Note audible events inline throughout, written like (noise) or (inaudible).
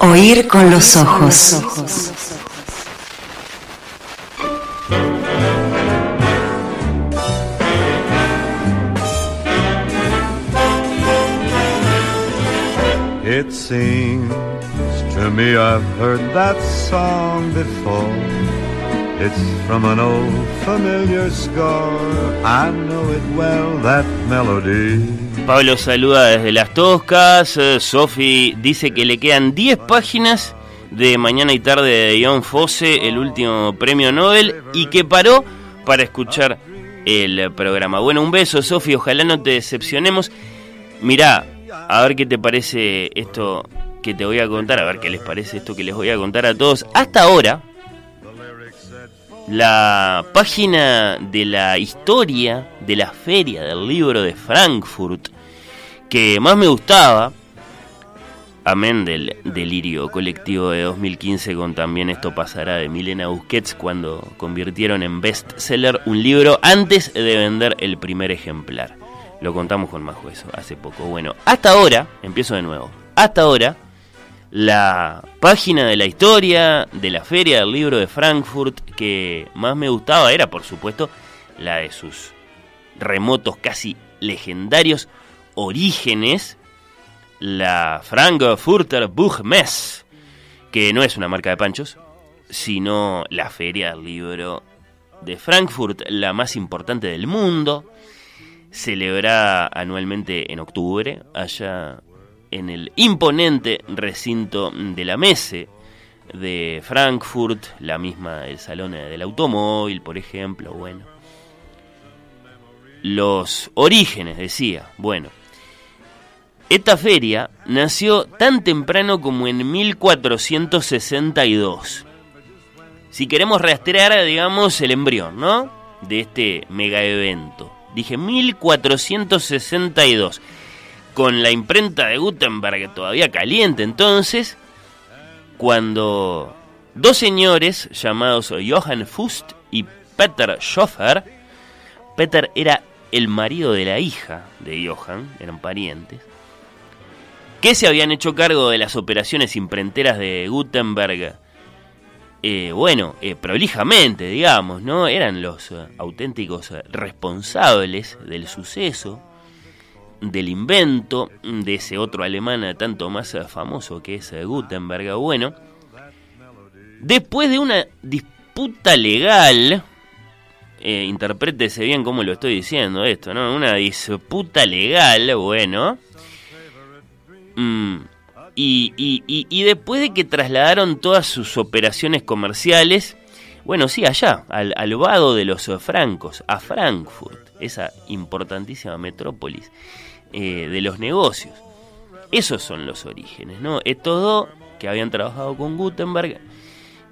Oír con los ojos. It seems to me I've heard that song before. It's from an old familiar score. I know it well, that melody. Pablo saluda desde las Toscas. Eh, Sofi dice que le quedan 10 páginas de Mañana y Tarde de John Fosse, el último premio Nobel, y que paró para escuchar el programa. Bueno, un beso, Sofi. Ojalá no te decepcionemos. Mirá, a ver qué te parece esto que te voy a contar, a ver qué les parece esto que les voy a contar a todos. Hasta ahora, la página de la historia de la feria del libro de Frankfurt que más me gustaba, amén del delirio colectivo de 2015 con también esto pasará de Milena Busquets cuando convirtieron en bestseller un libro antes de vender el primer ejemplar. Lo contamos con más hueso hace poco. Bueno, hasta ahora, empiezo de nuevo, hasta ahora la página de la historia de la feria del libro de Frankfurt que más me gustaba era, por supuesto, la de sus remotos, casi legendarios orígenes, la Frankfurter Buchmesse, que no es una marca de panchos, sino la feria del libro de Frankfurt, la más importante del mundo, celebra anualmente en octubre, allá en el imponente recinto de la Messe de Frankfurt, la misma el Salón del Automóvil, por ejemplo, bueno. Los orígenes, decía, bueno. Esta feria nació tan temprano como en 1462. Si queremos rastrear, digamos, el embrión, ¿no? De este mega evento. Dije 1462 con la imprenta de Gutenberg todavía caliente entonces, cuando dos señores llamados Johann Fust y Peter Schoffer, Peter era el marido de la hija de Johann, eran parientes, que se habían hecho cargo de las operaciones imprenteras de Gutenberg, eh, bueno, eh, prolijamente, digamos, ¿no? Eran los eh, auténticos responsables del suceso del invento de ese otro alemán tanto más famoso que es Gutenberg. Bueno, después de una disputa legal, eh, interprétese bien cómo lo estoy diciendo esto, ¿no? Una disputa legal, bueno. Mm, y, y, después de que trasladaron todas sus operaciones comerciales, bueno, sí, allá, al, al vado de los francos, a Frankfurt, esa importantísima metrópolis eh, de los negocios. Esos son los orígenes, ¿no? Estos dos que habían trabajado con Gutenberg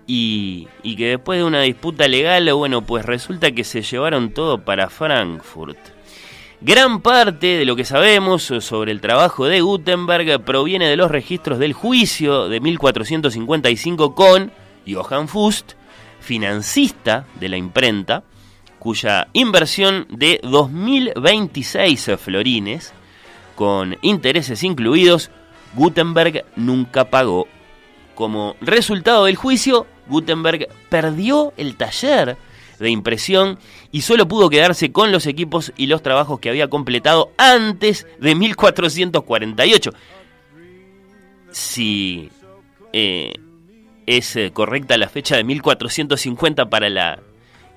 y, y, que después de una disputa legal, bueno, pues resulta que se llevaron todo para Frankfurt. Gran parte de lo que sabemos sobre el trabajo de Gutenberg proviene de los registros del juicio de 1455 con Johann Fust, financista de la imprenta, cuya inversión de 2.026 florines con intereses incluidos, Gutenberg nunca pagó. Como resultado del juicio, Gutenberg perdió el taller de impresión y solo pudo quedarse con los equipos y los trabajos que había completado antes de 1448. Si eh, es eh, correcta la fecha de 1450 para la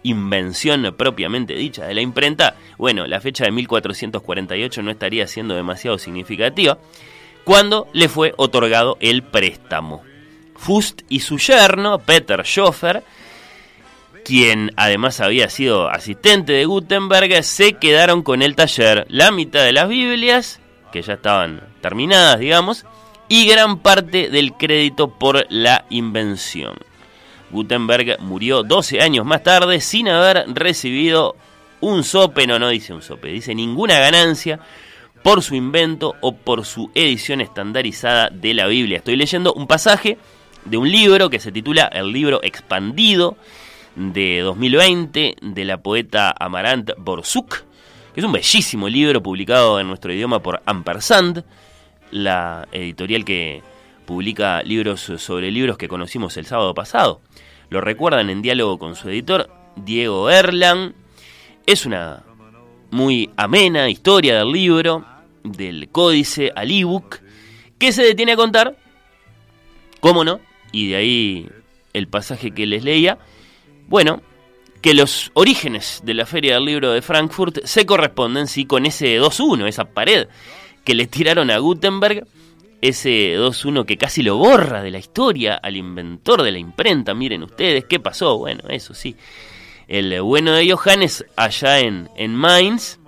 invención propiamente dicha de la imprenta, bueno, la fecha de 1448 no estaría siendo demasiado significativa, cuando le fue otorgado el préstamo. Fust y su yerno, Peter Schoffer, quien además había sido asistente de Gutenberg, se quedaron con el taller, la mitad de las Biblias, que ya estaban terminadas, digamos, y gran parte del crédito por la invención. Gutenberg murió 12 años más tarde sin haber recibido un sope, no, no dice un sope, dice ninguna ganancia por su invento o por su edición estandarizada de la Biblia. Estoy leyendo un pasaje de un libro que se titula El libro expandido de 2020 de la poeta Amarant Borsuk, que es un bellísimo libro publicado en nuestro idioma por Ampersand, la editorial que publica libros sobre libros que conocimos el sábado pasado. Lo recuerdan en diálogo con su editor, Diego Erlang. Es una muy amena historia del libro, del códice al ebook, que se detiene a contar, cómo no, y de ahí el pasaje que les leía, bueno, que los orígenes de la Feria del Libro de Frankfurt se corresponden sí con ese 2-1, esa pared que le tiraron a Gutenberg, ese 2-1 que casi lo borra de la historia al inventor de la imprenta. Miren ustedes, ¿qué pasó? Bueno, eso sí. El bueno de Johannes allá en, en Mainz,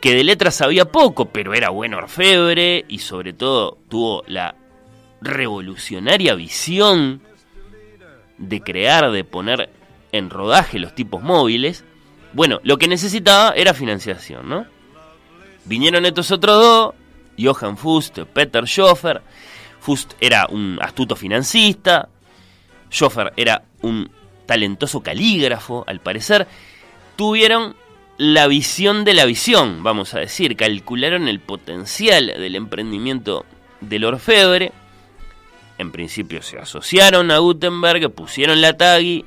que de letras sabía poco, pero era buen orfebre y sobre todo tuvo la revolucionaria visión de crear, de poner en rodaje los tipos móviles. Bueno, lo que necesitaba era financiación, ¿no? Vinieron estos otros dos, Johann Fust, Peter Schoffer. Fust era un astuto financista, Schoffer era un talentoso calígrafo, al parecer. Tuvieron la visión de la visión, vamos a decir, calcularon el potencial del emprendimiento del orfebre. En principio se asociaron a Gutenberg, pusieron la tagi,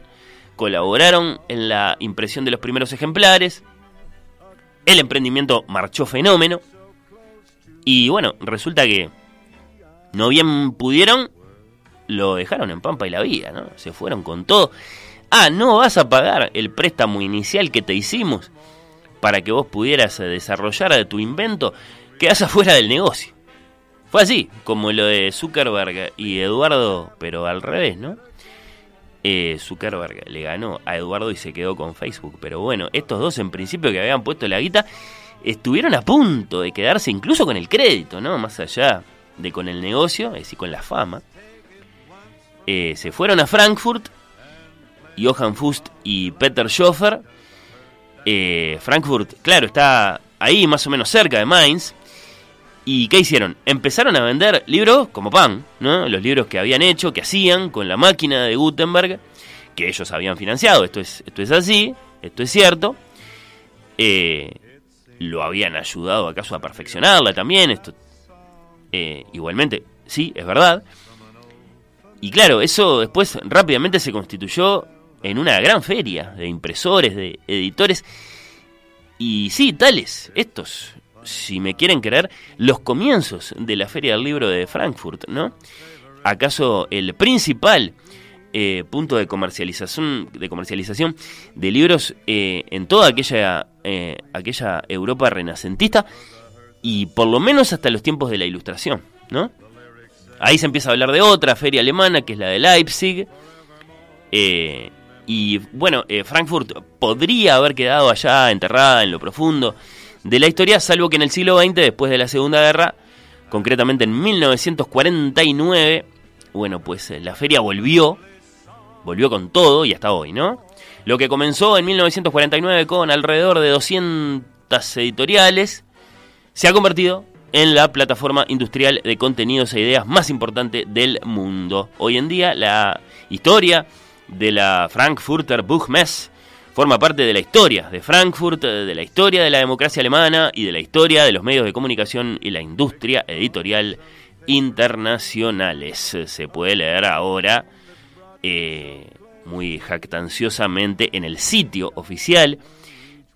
colaboraron en la impresión de los primeros ejemplares. El emprendimiento marchó fenómeno. Y bueno, resulta que no bien pudieron, lo dejaron en Pampa y la vida, ¿no? Se fueron con todo. Ah, no vas a pagar el préstamo inicial que te hicimos para que vos pudieras desarrollar tu invento, quedás (laughs) afuera del negocio. Fue así, como lo de Zuckerberg y Eduardo, pero al revés, ¿no? Eh, Zuckerberg le ganó a Eduardo y se quedó con Facebook. Pero bueno, estos dos en principio que habían puesto la guita estuvieron a punto de quedarse incluso con el crédito, ¿no? Más allá de con el negocio, es decir, con la fama. Eh, se fueron a Frankfurt, Johann Fust y Peter Schoffer. Eh, Frankfurt, claro, está ahí más o menos cerca de Mainz. ¿Y qué hicieron? Empezaron a vender libros como pan, ¿no? Los libros que habían hecho, que hacían con la máquina de Gutenberg, que ellos habían financiado. Esto es, esto es así, esto es cierto. Eh, lo habían ayudado acaso a perfeccionarla también. Esto, eh, igualmente, sí, es verdad. Y claro, eso después rápidamente se constituyó en una gran feria de impresores, de editores. Y sí, tales, estos, si me quieren creer, los comienzos de la Feria del Libro de Frankfurt, ¿no? ¿Acaso el principal eh, punto de comercialización, de comercialización de libros eh, en toda aquella, eh, aquella Europa renacentista y por lo menos hasta los tiempos de la Ilustración, ¿no? Ahí se empieza a hablar de otra feria alemana, que es la de Leipzig. y bueno, Frankfurt podría haber quedado allá enterrada en lo profundo de la historia, salvo que en el siglo XX, después de la Segunda Guerra, concretamente en 1949, bueno, pues eh, la feria volvió, volvió con todo y hasta hoy, ¿no? Lo que comenzó en 1949 con alrededor de 200 editoriales, se ha convertido en la plataforma industrial de contenidos e ideas más importante del mundo. Hoy en día la historia de la Frankfurter Buchmesse forma parte de la historia de Frankfurt, de la historia de la democracia alemana y de la historia de los medios de comunicación y la industria editorial internacionales. Se puede leer ahora eh, muy jactanciosamente en el sitio oficial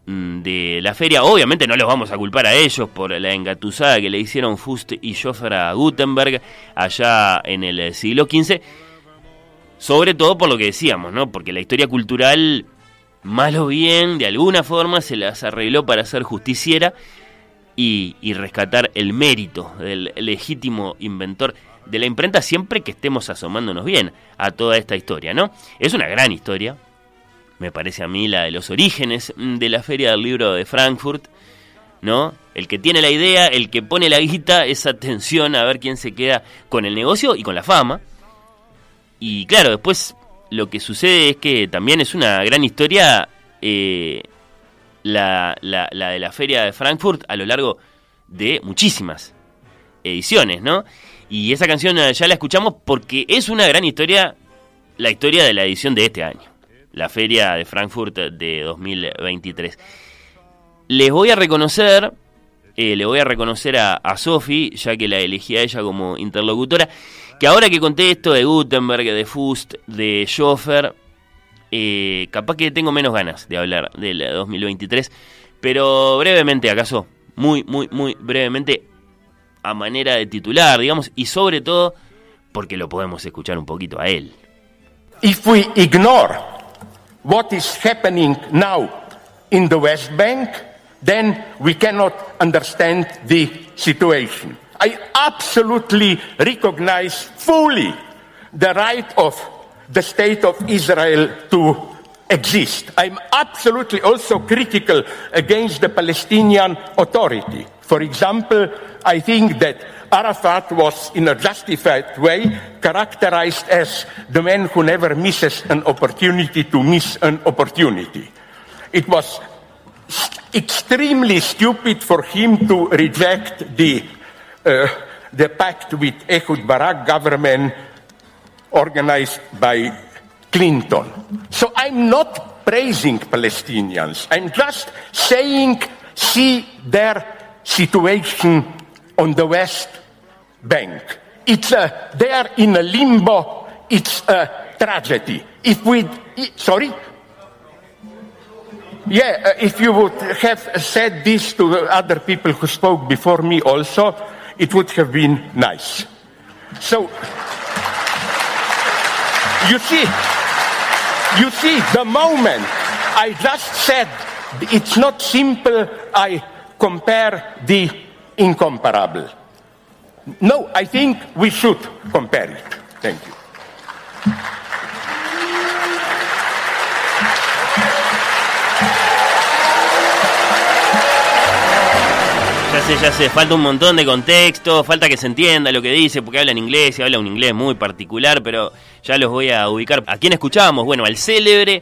mm, de la feria. Obviamente no los vamos a culpar a ellos por la engatusada que le hicieron Fust y Schoffer a Gutenberg allá en el siglo XV. Sobre todo por lo que decíamos, ¿no? Porque la historia cultural mal o bien, de alguna forma se las arregló para ser justiciera y, rescatar el mérito del legítimo inventor de la imprenta siempre que estemos asomándonos bien a toda esta historia, ¿no? Es una gran historia, me parece a mí la de los orígenes de la Feria del Libro de Frankfurt, ¿no? El que tiene la idea, el que pone la guita, esa tensión a ver quién se queda con el negocio y con la fama. Y claro, después lo que sucede es que también es una gran historia eh, la, la, de la feria de Frankfurt a lo largo de muchísimas ediciones, ¿no? Y esa canción eh, ya la escuchamos porque es una gran historia, la historia de la edición de este año, la feria de Frankfurt de 2023. Les voy a reconocer, eh, le voy a reconocer a, a Sofi, ya que la elegí a ella como interlocutora, que ahora que conté esto de Gutenberg, de Fust, de Schoffer, eh, capaz que tengo menos ganas de hablar del 2023, pero brevemente, acaso, muy, muy, muy brevemente, a manera de titular, digamos, y sobre todo porque lo podemos escuchar un poquito a él. If we ignore what is happening now in the West Bank, then we cannot understand the situation. I absolutely recognize fully the right of the state of Israel to exist. I'm absolutely also critical against the Palestinian Authority. For example, I think that Arafat was, in a justified way, characterized as the man who never misses an opportunity to miss an opportunity. It was extremely stupid for him to reject the, uh, the pact with Ehud Barak government organized by Clinton. So I'm not praising Palestinians. I'm just saying, see their situation on the West Bank. It's a, they are in a limbo. It's a tragedy. If we, sorry? Yeah, uh, if you would have said this to other people who spoke before me also, it would have been nice. So, you see, you see, the moment I just said it's not simple, I compare the incomparable. No, I think we should compare it. Thank you. Sé, ya sé, falta un montón de contexto, falta que se entienda lo que dice, porque habla en inglés y habla un inglés muy particular, pero ya los voy a ubicar. ¿A quién escuchábamos? Bueno, al célebre,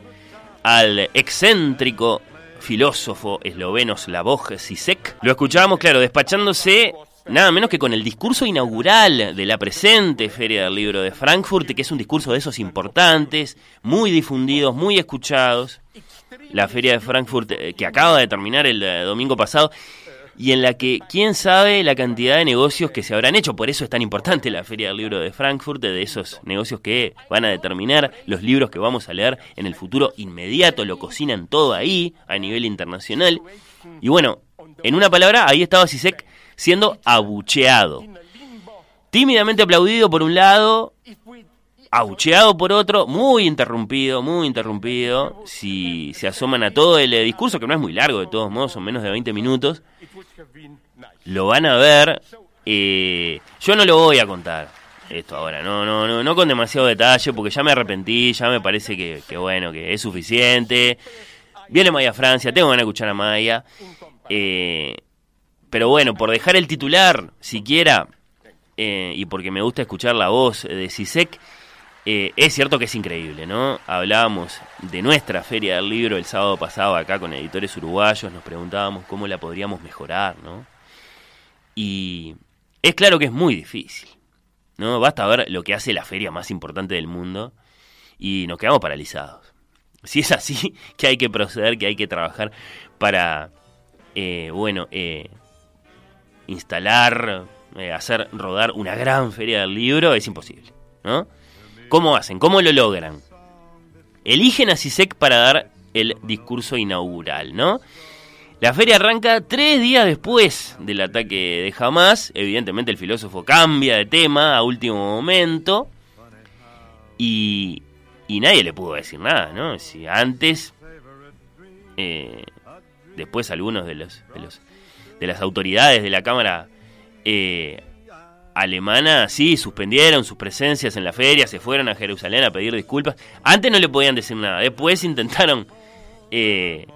al excéntrico filósofo esloveno Slavoj Zizek. Lo escuchábamos, claro, despachándose nada menos que con el discurso inaugural de la presente Feria del Libro de Frankfurt, que es un discurso de esos importantes, muy difundidos, muy escuchados. La Feria de Frankfurt eh, que acaba de terminar el eh, domingo pasado y en la que quién sabe la cantidad de negocios que se habrán hecho. Por eso es tan importante la Feria del Libro de Frankfurt, de esos negocios que van a determinar los libros que vamos a leer en el futuro inmediato, lo cocinan todo ahí a nivel internacional. Y bueno, en una palabra, ahí estaba Sisek siendo abucheado. Tímidamente aplaudido por un lado, abucheado por otro, muy interrumpido, muy interrumpido. Si se asoman a todo el discurso, que no es muy largo de todos modos, son menos de 20 minutos, lo van a ver. Yo no lo voy a contar esto ahora, no, no, no, con demasiado detalle, porque ya me arrepentí, ya me parece que, que bueno, que es suficiente. Viene Maya Francia, tengo de escuchar a Maya. Eh, pero bueno, por dejar el titular, siquiera, eh, y porque me gusta escuchar la voz de Sisek, eh, es cierto que es increíble, ¿no? Hablábamos de nuestra feria del libro el sábado pasado acá con editores uruguayos, nos preguntábamos cómo la podríamos mejorar, ¿no? Y es claro que es muy difícil, ¿no? Basta ver lo que hace la feria más importante del mundo y nos quedamos paralizados. Si es así, (laughs) que hay que proceder, que hay que trabajar para, eh, bueno, eh, instalar, hacer rodar una gran feria del libro, es imposible, ¿no? ¿Cómo hacen? ¿Cómo lo logran? Eligen a Sisek para dar el discurso inaugural, ¿no? La feria arranca tres días después del ataque de Hamas. Evidentemente el filósofo cambia de tema a último momento. Y, y nadie le pudo decir nada, ¿no? Si antes, eh, después algunos de los, de los de las autoridades de la Cámara eh, alemana, sí, suspendieron sus presencias en la feria, se fueron a Jerusalén a pedir disculpas. Antes no le podían decir nada, después intentaron eh,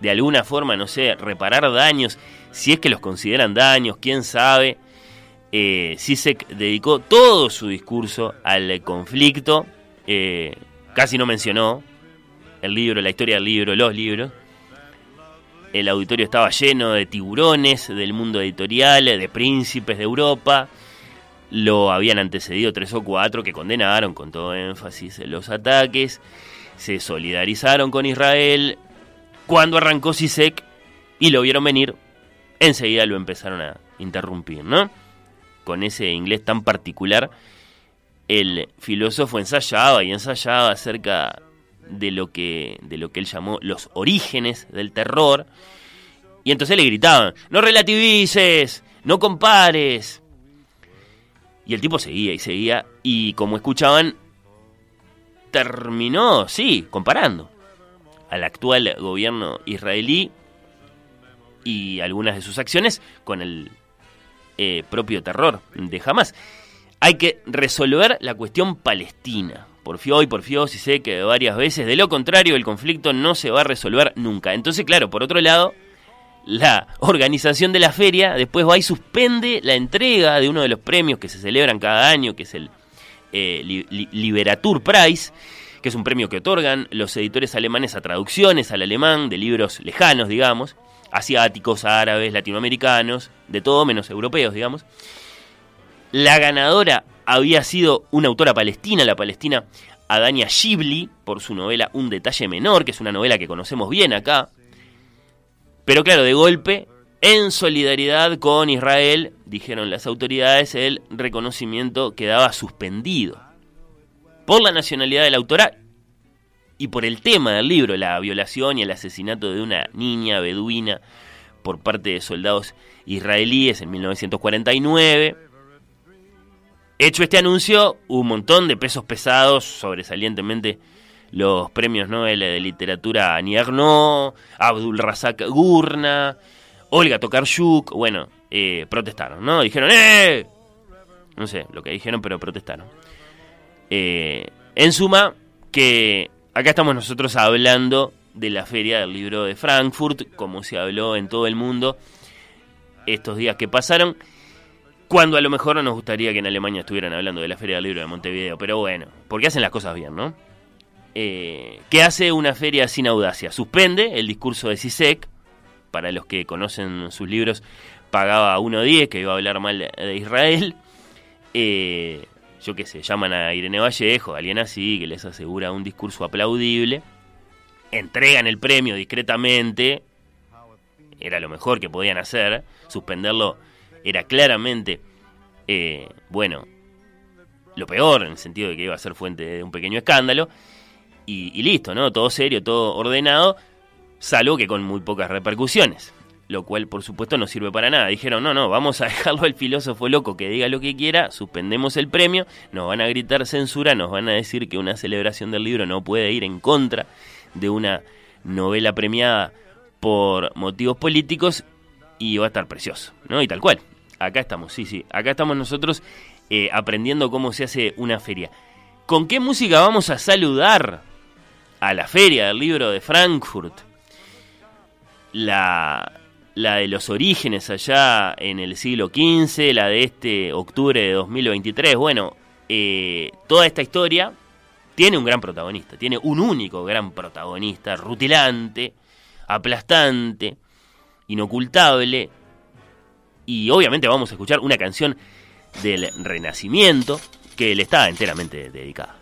de alguna forma, no sé, reparar daños, si es que los consideran daños, quién sabe. Eh, se dedicó todo su discurso al conflicto, eh, casi no mencionó el libro, la historia del libro, los libros. El auditorio estaba lleno de tiburones del mundo editorial, de príncipes de Europa lo habían antecedido tres o cuatro que condenaron con todo énfasis los ataques, se solidarizaron con Israel. Cuando arrancó Sisek y lo vieron venir, enseguida lo empezaron a interrumpir, ¿no? Con ese inglés tan particular el filósofo ensayaba y ensayaba acerca de lo que, de lo que él llamó los orígenes del terror. Y entonces le gritaban, no relativices, no compares. Y el tipo seguía y seguía, y como escuchaban, terminó, sí, comparando al actual gobierno israelí y algunas de sus acciones con el eh, propio terror de Hamas. Hay que resolver la cuestión palestina. Porfió y porfió, si sé que varias veces. De lo contrario, el conflicto no se va a resolver nunca. Entonces, claro, por otro lado, la organización de la feria después va y suspende la entrega de uno de los premios que se celebran cada año, que es el eh, Liberatur Prize, que es un premio que otorgan los editores alemanes a traducciones al alemán de libros lejanos, digamos, asiáticos, árabes, latinoamericanos, de todo menos europeos, digamos. La ganadora había sido una autora palestina, la palestina Adania Shibli, por su novela Un detalle menor, que es una novela que conocemos bien acá. Pero claro, de golpe, en solidaridad con Israel, dijeron las autoridades, el reconocimiento quedaba suspendido. Por la nacionalidad de la autora y por el tema del libro, la violación y el asesinato de una niña beduina por parte de soldados israelíes en 1949. Hecho este anuncio, un montón de pesos pesados, sobresalientemente los premios Nobel de literatura Annie Abdul Razak Gurna, Olga Tokarczuk, bueno, eh, protestaron, ¿no? Dijeron, ¡eh! No sé lo que dijeron, pero protestaron. Eh, en suma, que acá estamos nosotros hablando de la feria del libro de Frankfurt, como se habló en todo el mundo estos días que pasaron, cuando a lo mejor nos gustaría que en Alemania estuvieran hablando de la feria del libro de Montevideo, pero bueno, porque hacen las cosas bien, ¿no? Eh, ¿Qué hace una feria sin audacia? Suspende el discurso de Sisek, para los que conocen sus libros, pagaba 1.10, que iba a hablar mal de Israel. Eh, yo qué sé, llaman a Irene Vallejo, a alguien así, que les asegura un discurso aplaudible, entregan el premio discretamente, era lo mejor que podían hacer, suspenderlo era claramente, eh, bueno, lo peor, en el sentido de que iba a ser fuente de un pequeño escándalo, y, listo, ¿no? Todo serio, todo ordenado, salvo que con muy pocas repercusiones lo cual por supuesto no sirve para nada. Dijeron, no, no, vamos a dejarlo al filósofo loco que diga lo que quiera, suspendemos el premio, nos van a gritar censura, nos van a decir que una celebración del libro no puede ir en contra de una novela premiada por motivos políticos y va a estar precioso, ¿no? Y tal cual. Acá estamos, sí, sí, acá estamos nosotros eh, aprendiendo cómo se hace una feria. ¿Con qué música vamos a saludar a la feria del libro de Frankfurt? La, la de los orígenes allá en el siglo XV, la de este octubre de 2023. Bueno, eh, toda esta historia tiene un gran protagonista, tiene un único gran protagonista, rutilante, aplastante, inocultable, y obviamente vamos a escuchar una canción del Renacimiento que le está enteramente dedicada.